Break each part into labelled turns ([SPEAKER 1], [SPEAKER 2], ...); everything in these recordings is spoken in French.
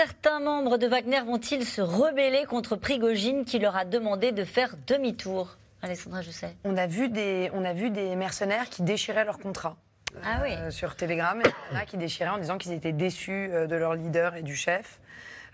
[SPEAKER 1] Certains membres de Wagner vont-ils se rebeller contre Prigogine qui leur a demandé de faire demi-tour? Alessandra sais.
[SPEAKER 2] On a vu des, on a vu des mercenaires qui déchiraient leur contrat.
[SPEAKER 1] Ah oui.
[SPEAKER 2] Euh, sur Telegram, il y en a qui déchiraient en disant qu'ils étaient déçus euh, de leur leader et du chef.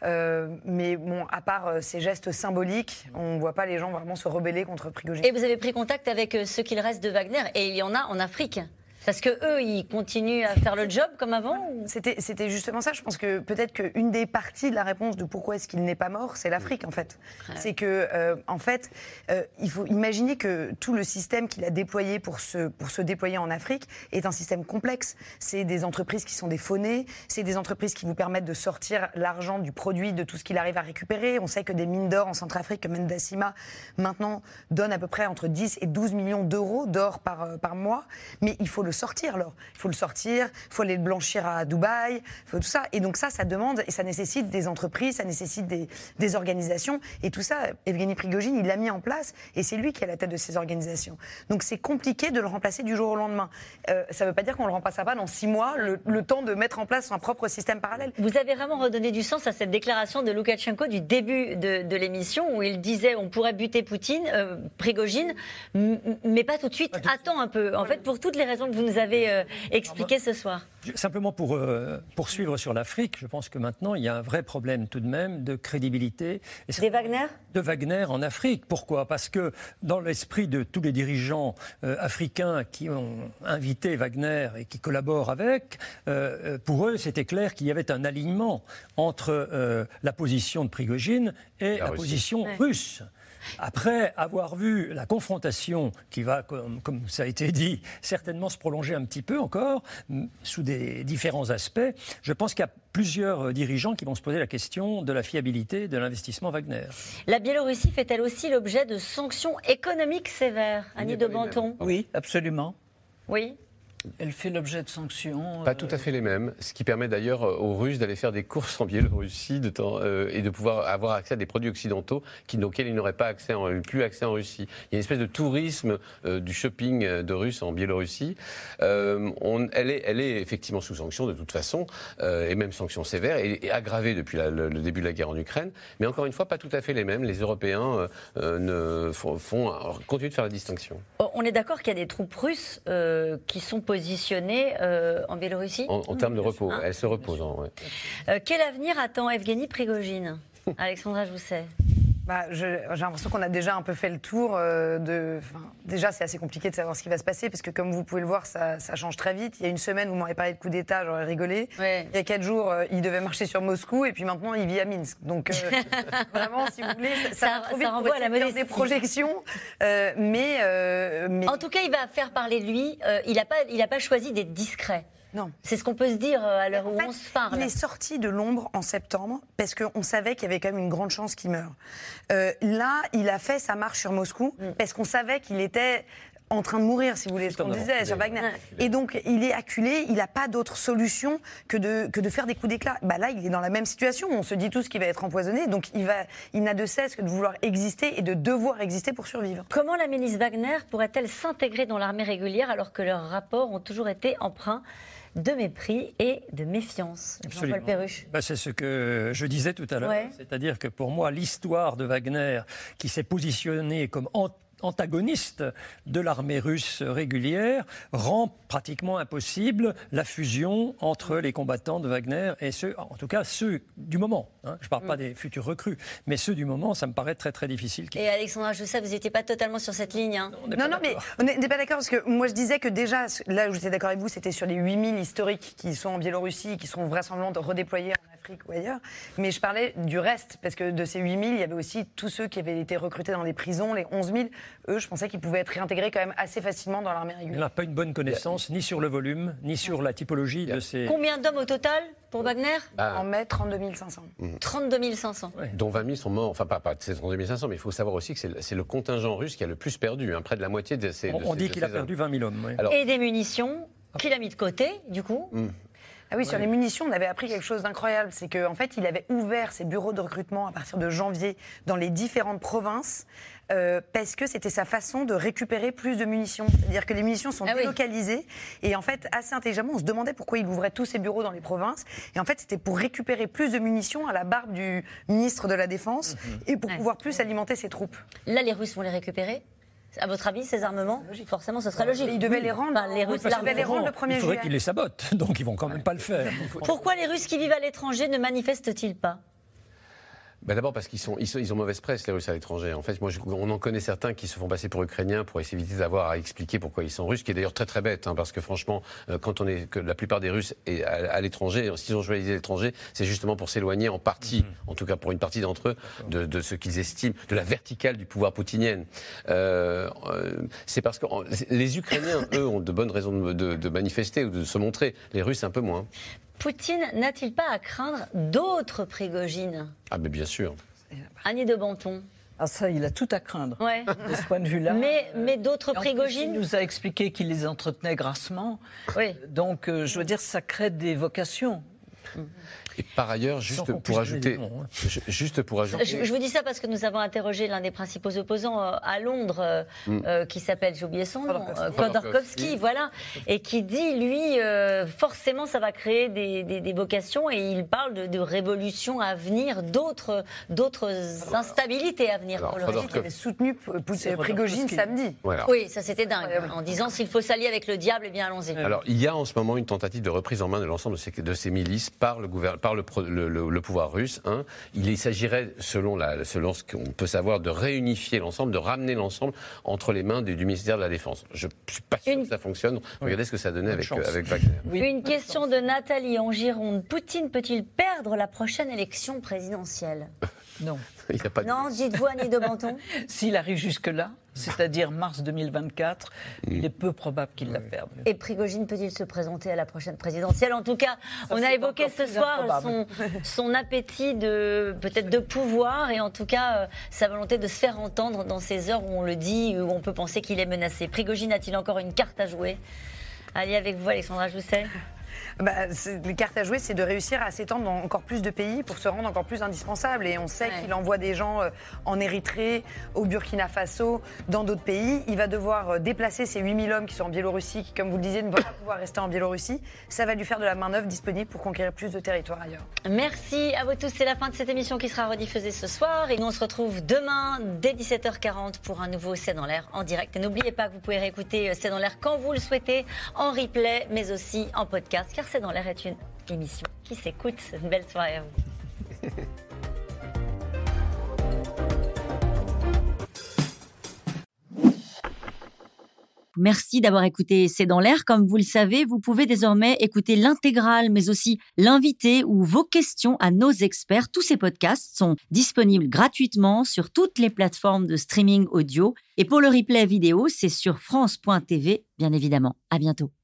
[SPEAKER 2] Euh, mais bon, à part ces gestes symboliques, on ne voit pas les gens vraiment se rebeller contre Prigogine.
[SPEAKER 1] Et vous avez pris contact avec ce qu'il reste de Wagner, et il y en a en Afrique parce que eux, ils continuent à faire le job comme avant
[SPEAKER 2] C'était, c'était justement ça. Je pense que peut-être qu'une des parties de la réponse de pourquoi est-ce qu'il n'est pas mort, c'est l'Afrique en fait. C'est que euh, en fait, euh, il faut imaginer que tout le système qu'il a déployé pour se pour se déployer en Afrique est un système complexe. C'est des entreprises qui sont des faunées, c'est des entreprises qui vous permettent de sortir l'argent du produit de tout ce qu'il arrive à récupérer. On sait que des mines d'or en Centrafrique, comme Mendacima, maintenant donnent à peu près entre 10 et 12 millions d'euros d'or par par mois. Mais il faut le sortir. Il faut le sortir, il faut aller le blanchir à Dubaï, il faut tout ça. Et donc ça, ça demande et ça nécessite des entreprises, ça nécessite des, des organisations. Et tout ça, Evgeny Prigogine, il l'a mis en place et c'est lui qui est à la tête de ces organisations. Donc c'est compliqué de le remplacer du jour au lendemain. Euh, ça ne veut pas dire qu'on ne le remplacera pas dans six mois, le, temps de mettre en place un propre système parallèle.
[SPEAKER 1] Vous avez vraiment redonné du sens à cette déclaration de Loukachenko du début de, l'émission où il disait on pourrait buter Poutine, euh, Prigogine, mais pas tout de suite. Attends un peu. En fait, pour toutes les raisons que vous nous avez euh, expliqué ce soir.
[SPEAKER 3] Simplement pour euh, poursuivre sur l'Afrique, je pense que maintenant il y a un vrai problème tout de même de crédibilité.
[SPEAKER 1] Des Wagner
[SPEAKER 3] De Wagner en Afrique. Pourquoi? Parce que dans l'esprit de tous les dirigeants euh, africains qui ont invité Wagner et qui collaborent avec, pour eux c'était clair qu'il y avait un alignement entre la position de Prigogine et la, position russe. Après avoir vu la confrontation qui va, comme, ça a été dit, certainement se prolonger un petit peu encore, sous des différents aspects, je pense qu'il y a plusieurs euh, dirigeants qui vont se poser la question de la fiabilité de l'investissement Wagner.
[SPEAKER 1] La Biélorussie fait-elle aussi l'objet de sanctions économiques sévères Annie de Banton
[SPEAKER 4] Oui, absolument.
[SPEAKER 1] Oui
[SPEAKER 4] elle fait l'objet de sanctions.
[SPEAKER 5] Pas tout à fait les mêmes, ce qui permet d'ailleurs aux Russes d'aller faire des courses en Biélorussie de temps, euh, et de pouvoir avoir accès à des produits occidentaux qui, auxquels ils n'auraient pas accès, en, plus accès en Russie. Il y a une espèce de tourisme euh, du shopping euh, de Russes en Biélorussie. On, elle, est, elle, est, effectivement sous sanctions de toute façon, et même sanctions sévères, et, aggravées depuis le, début de la guerre en Ukraine. Mais encore une fois, pas tout à fait les mêmes. Les Européens ne font, font, continuent de faire la distinction.
[SPEAKER 1] On est d'accord qu'il y a des troupes russes qui sont positionnée euh, en Biélorussie
[SPEAKER 5] En, termes de repos, elle se repose.
[SPEAKER 1] Euh, quel avenir attend Evgeny Prigogine Alexandra sais.
[SPEAKER 2] Bah, j'ai l'impression qu'on a déjà un peu fait le tour. Euh, de, déjà, c'est assez compliqué de savoir ce qui va se passer, parce que comme vous pouvez le voir, ça, change très vite. Il y a une semaine, vous m'aurez parlé de coup d'État, j'aurais rigolé. Il y a quatre jours, euh, il devait marcher sur Moscou, et puis maintenant, il vit à Minsk. Donc, euh, vraiment, si vous voulez, ça, ça, renvoie à la faire des projections. mais, mais,
[SPEAKER 1] En tout cas, il va faire parler de lui. il n'a pas, il pas choisi d'être discret.
[SPEAKER 2] Non.
[SPEAKER 1] C'est ce qu'on peut se dire euh, à l'heure où on se parle.
[SPEAKER 2] Il est sorti de l'ombre en septembre parce qu'on savait qu'il y avait quand même une grande chance qu'il meure. Euh, là, il a fait sa marche sur Moscou mm. parce qu'on savait qu'il était en train de mourir, si vous voulez, ce qu'on disait sur Wagner. Et donc, il est acculé, il n'a pas d'autre solution que de, que de faire des coups d'éclat. Bah là, il est dans la même situation. On se dit tous qu'il va être empoisonné, donc il, va, il n'a de cesse que de vouloir exister et de devoir exister pour survivre.
[SPEAKER 1] Comment la ministre Wagner pourrait-elle s'intégrer dans l'armée régulière alors que leurs rapports ont toujours été emprunts de mépris et de méfiance. Jean-Paul Perruche.
[SPEAKER 3] Bah, c'est ce que je disais tout à l'heure. C'est-à-dire que pour moi, l'histoire de Wagner, qui s'est positionné comme anti antagoniste de l'armée russe régulière rend pratiquement impossible la fusion entre les combattants de Wagner et ceux, en tout cas ceux du moment. Hein. Je ne parle pas mm. des futurs recrues, mais ceux du moment, ça me paraît très très difficile.
[SPEAKER 1] Et Alexandra, je sais, vous n'étiez pas totalement sur cette ligne. Hein.
[SPEAKER 2] Non, non, mais on n'est pas d'accord parce que moi je disais que déjà, là où j'étais d'accord avec vous, c'était sur les 8000 historiques qui sont en Biélorussie, qui sont vraisemblablement redéployés en Afrique ou ailleurs. Mais je parlais du reste, parce que de ces 8000, il y avait aussi tous ceux qui avaient été recrutés dans les prisons, les 11 000 eux, je pensais qu'ils pouvaient être réintégrés quand même assez facilement dans l'armée régulière.
[SPEAKER 3] Il n'a pas une bonne connaissance ni sur le volume, ni sur la typologie de ces.
[SPEAKER 1] Combien d'hommes au total pour Wagner?
[SPEAKER 2] Bah. En mai, 32 500.
[SPEAKER 1] 32 500.
[SPEAKER 5] Dont 20 000 sont morts. Enfin, pas, pas 32 500, mais il faut savoir aussi que c'est le, contingent russe qui a le plus perdu. Hein, près de la moitié de ces.
[SPEAKER 3] On, dit qu'il a perdu 20 000 hommes.
[SPEAKER 1] Et des munitions qu'il a mis de côté, du coup
[SPEAKER 5] mm.
[SPEAKER 2] Ah oui, sur les munitions, on avait appris quelque chose d'incroyable. C'est qu'en fait, il avait ouvert ses bureaux de recrutement à partir de janvier dans les différentes provinces. Euh, parce que c'était sa façon de récupérer plus de munitions. C'est-à-dire que les munitions sont
[SPEAKER 1] Ah oui.
[SPEAKER 2] délocalisées. Et en fait, assez intelligemment, on se demandait pourquoi il ouvrait tous ses bureaux dans les provinces. Et en fait, c'était pour récupérer plus de munitions à la barbe du ministre de la Défense et pour
[SPEAKER 1] Ouais.
[SPEAKER 2] pouvoir plus alimenter ses troupes.
[SPEAKER 1] Là, les Russes vont les récupérer À votre avis, ces armements Forcément, ce serait logique.
[SPEAKER 2] Et ils devaient les rendre.
[SPEAKER 1] Enfin, les Russes
[SPEAKER 2] ils devaient les rendre le 1er
[SPEAKER 3] Il faudrait qu'ils les sabotent, donc ils vont quand même pas le faire.
[SPEAKER 1] Pourquoi les Russes qui vivent à l'étranger ne manifestent-ils pas?
[SPEAKER 5] Bah, D'abord parce qu'ils sont, ils sont- ils ont mauvaise presse, les Russes à l'étranger. En fait, moi, je- on en connaît certains qui se font passer pour Ukrainiens pour essayer d'avoir à expliquer pourquoi ils sont Russes, qui est d'ailleurs très très bête, hein, parce que franchement, euh, quand on est que la plupart des Russes est à, à l'étranger, s'ils ont choisi l'étranger, c'est justement pour s'éloigner en partie, en tout cas pour une partie d'entre eux, de, de ce qu'ils estiment de la verticale du pouvoir poutinien. Euh, euh, c'est parce que les Ukrainiens, eux, ont de bonnes raisons de, de- de manifester ou de se montrer. Les Russes, un peu moins.
[SPEAKER 1] Poutine n'a-t-il pas à craindre d'autres Prigogine
[SPEAKER 5] Ah, mais bien sûr.
[SPEAKER 1] Annie de Banton.
[SPEAKER 4] Ah ça, il a tout à craindre
[SPEAKER 1] Ouais.
[SPEAKER 4] de ce point de vue-là.
[SPEAKER 1] Mais, mais d'autres
[SPEAKER 4] plus, Il
[SPEAKER 1] Prigogine
[SPEAKER 4] nous a expliqué qu'il les entretenait grassement.
[SPEAKER 1] Oui.
[SPEAKER 4] Donc, euh, je veux dire, ça crée des vocations.
[SPEAKER 5] Et par ailleurs,
[SPEAKER 3] Sans
[SPEAKER 5] juste pour ajouter,
[SPEAKER 3] hein.
[SPEAKER 5] juste pour ajouter,
[SPEAKER 1] Je, je vous dis ça parce que nous avons interrogé l'un des principaux opposants euh, à Londres, euh, euh, qui s'appelle, j'ai oublié son nom,
[SPEAKER 2] Khodorkovsky.
[SPEAKER 1] voilà, et qui dit, lui, euh, forcément, ça va créer des, des- des vocations, et il parle de, de révolutions à venir, d'autres, d'autres instabilités à venir
[SPEAKER 5] Alors,
[SPEAKER 1] pour le
[SPEAKER 5] Khodorkovsky.
[SPEAKER 1] régime.
[SPEAKER 2] qui avait soutenu Prigogine samedi.
[SPEAKER 5] voilà.
[SPEAKER 1] Oui, ça c'était dingue, en disant s'il faut s'allier avec le diable, eh bien allons-y.
[SPEAKER 5] Alors, il y a en ce moment une tentative de reprise en main de l'ensemble de ces, de ces milices par le, par le, pro- le- le- le pouvoir russe. hein. Il il s'agirait, selon, la, selon ce qu'on peut savoir, de réunifier l'ensemble, de ramener l'ensemble entre les mains du, du ministère de la Défense. Je ne suis pas sûr
[SPEAKER 1] Une-
[SPEAKER 5] que ça fonctionne. Regardez ce que ça donnait avec, euh, avec Wagner.
[SPEAKER 4] Oui.
[SPEAKER 1] Une question de Nathalie en Gironde. Poutine peut-il perdre la prochaine élection présidentielle?
[SPEAKER 4] Non.
[SPEAKER 5] Il n'y a pas de-
[SPEAKER 1] Non, dites-vous Annie de Banton
[SPEAKER 4] S'il arrive jusque-là, c'est-à-dire mars 2024, il est peu probable qu'il la perde.
[SPEAKER 1] Et Prigogine peut-il se présenter à la prochaine présidentielle? En tout cas, on a évoqué ce soir son appétit de peut-être de pouvoir et en tout cas euh, sa volonté de se faire entendre dans ces heures où on le dit, où on peut penser qu'il est menacé. Prigogine a-t-il encore une carte à jouer? Allez avec vous, Alexandra Jousset.
[SPEAKER 2] Bah, les cartes à jouer, c'est de réussir à s'étendre dans encore plus de pays pour se rendre encore plus indispensable. Et on sait
[SPEAKER 1] Ouais.
[SPEAKER 2] qu'il envoie des gens euh, en Érythrée, au Burkina Faso, dans d'autres pays. Il va devoir euh, déplacer ces 8000 hommes qui sont en Biélorussie, qui, comme vous le disiez, ne vont pas pouvoir rester en Biélorussie. Ça va lui faire de la main-d'œuvre disponible pour conquérir plus de territoire ailleurs.
[SPEAKER 1] Merci à vous tous. C'est la fin de cette émission qui sera rediffusée ce soir. Et nous, on se retrouve demain dès 17h40 pour un nouveau C'est dans l'air en direct. Et n'oubliez pas que vous pouvez réécouter euh, C'est dans l'air quand vous le souhaitez, en replay, mais aussi en podcast, car C'est dans l'air est une émission qui s'écoute. Belle soirée à vous. Merci d'avoir écouté C'est dans l'air. Comme vous le savez, vous pouvez désormais écouter l'intégrale, mais aussi l'invité ou vos questions à nos experts. Tous ces podcasts sont disponibles gratuitement sur toutes les plateformes de streaming audio. Et pour le replay vidéo, c'est sur France.tv, bien évidemment. À bientôt.